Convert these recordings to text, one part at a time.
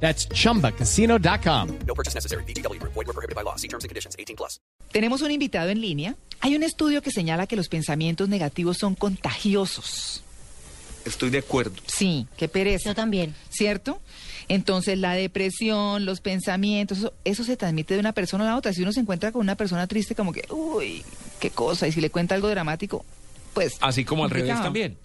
That's chumbacasino.com. No purchase necessary. BGW. Void were prohibited by law. See terms and conditions. 18 plus. Tenemos un invitado en línea. Hay un estudio que señala que los pensamientos negativos son contagiosos. Estoy de acuerdo. Sí, qué pereza. Yo también. ¿Cierto? Entonces la depresión, los pensamientos, eso, eso se transmite de una persona a la otra. Si uno se encuentra con una persona triste, como que, uy, qué cosa. Y si le cuenta algo dramático, pues... Así como al revés complicado. también.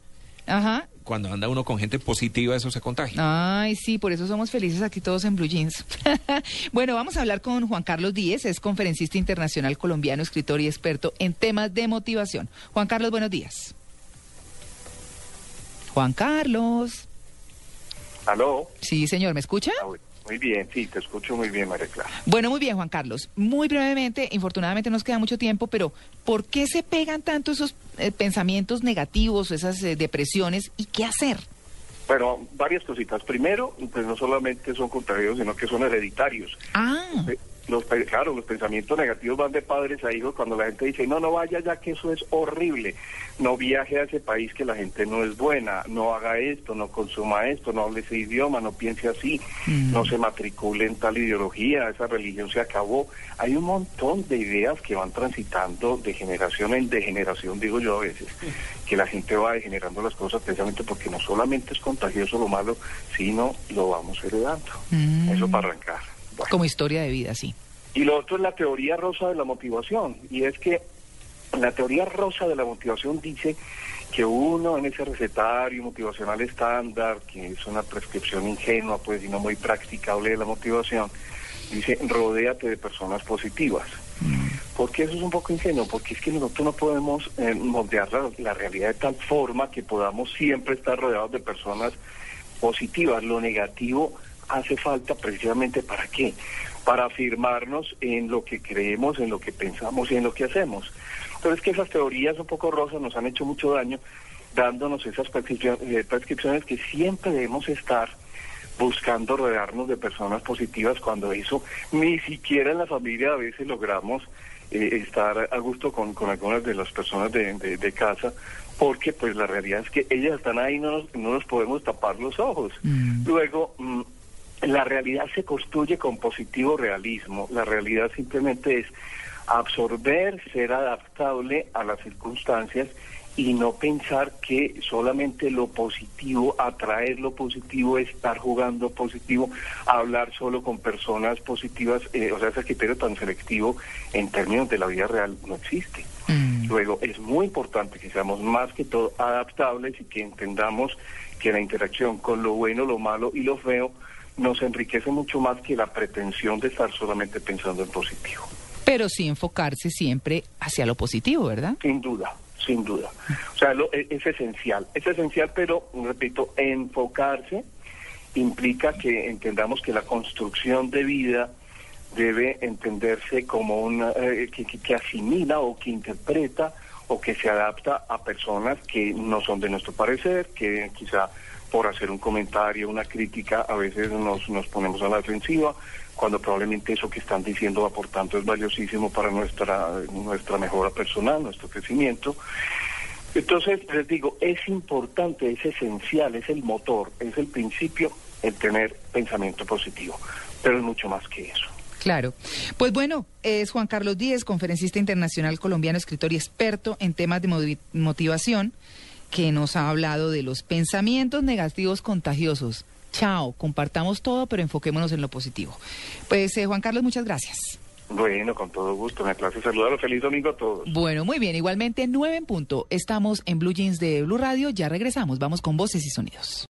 Ajá. Cuando anda uno con gente positiva, eso se contagia. Ay, sí, por eso somos felices aquí todos en Blue Jeans. bueno, vamos a hablar con Juan Carlos Díez, es conferencista internacional colombiano, escritor y experto en temas de motivación. Juan Carlos, buenos días. Juan Carlos. Aló. Sí, señor, ¿me escucha? Ah, bueno, Muy bien, sí, te escucho muy bien, María Clara. Bueno, muy bien, Juan Carlos. Muy brevemente, infortunadamente nos queda mucho tiempo, pero ¿por qué se pegan tanto esos eh, pensamientos negativos, esas eh, depresiones y qué hacer? Bueno, varias cositas. Primero, pues no solamente son contrarios, sino que son hereditarios. Ah, Eh, Los, claro, los pensamientos negativos van de padres a hijos cuando la gente dice, no, no vaya ya que eso es horrible, no viaje a ese país que la gente no es buena, no haga esto, no consuma esto, no hable ese idioma, no piense así, no se matricule en tal ideología, esa religión se acabó. Hay un montón de ideas que van transitando de generación en degeneración, digo yo a veces, que la gente va degenerando las cosas precisamente porque no solamente es contagioso lo malo, sino lo vamos heredando. Mm. Eso para arrancar. Bueno. como historia de vida, sí. Y lo otro es la teoría rosa de la motivación, y es que la teoría rosa de la motivación dice que uno en ese recetario motivacional estándar, que es una prescripción ingenua, pues, y no muy practicable de la motivación, dice, rodéate de personas positivas. ¿Por qué eso es un poco ingenuo? Porque es que nosotros no podemos eh, moldear la, la realidad de tal forma que podamos siempre estar rodeados de personas positivas. Lo negativo hace falta precisamente para qué? Para afirmarnos en lo que creemos, en lo que pensamos y en lo que hacemos. Pero es que esas teorías un poco rosas nos han hecho mucho daño dándonos esas prescripciones, eh, prescripciones que siempre debemos estar buscando rodearnos de personas positivas cuando eso ni siquiera en la familia a veces logramos eh, estar a gusto con, con algunas de las personas de, de- de casa porque pues la realidad es que ellas están ahí no nos, no nos podemos tapar los ojos luego mm, la realidad se construye con positivo realismo la realidad simplemente es absorber ser adaptable a las circunstancias y no pensar que solamente lo positivo, atraer lo positivo, estar jugando positivo, hablar solo con personas positivas, eh, o sea, ese criterio tan selectivo en términos de la vida real no existe. Luego, es muy importante que seamos más que todo adaptables y que entendamos que la interacción con lo bueno, lo malo y lo feo nos enriquece mucho más que la pretensión de estar solamente pensando en positivo. Pero sí enfocarse siempre hacia lo positivo, ¿verdad? Sin duda, sin duda. O sea, lo- e- es esencial, es esencial, pero, repito, enfocarse implica que entendamos que la construcción de vida debe entenderse como una eh, que, que- que asimila o que interpreta o que se adapta a personas que no son de nuestro parecer, que quizá por hacer un comentario, una crítica, a veces nos, nos ponemos a la defensiva, cuando probablemente eso que están diciendo, por tanto, es valiosísimo para nuestra, nuestra mejora personal, nuestro crecimiento. Entonces, les digo, es importante, es esencial, es el motor, es el principio el tener pensamiento positivo, pero es mucho más que eso. Claro. Pues bueno, es Juan Carlos Díez, conferencista internacional colombiano, escritor y experto en temas de motivación, que nos ha hablado de los pensamientos negativos contagiosos. Chao, compartamos todo, pero enfoquémonos en lo positivo. Pues eh, Juan Carlos, muchas gracias. Bueno, con todo gusto, me place saludarlos. Feliz domingo a todos. Bueno, muy bien, igualmente nueve en punto. Estamos en Blue Jeans de Blue Radio, ya regresamos, vamos con voces y sonidos.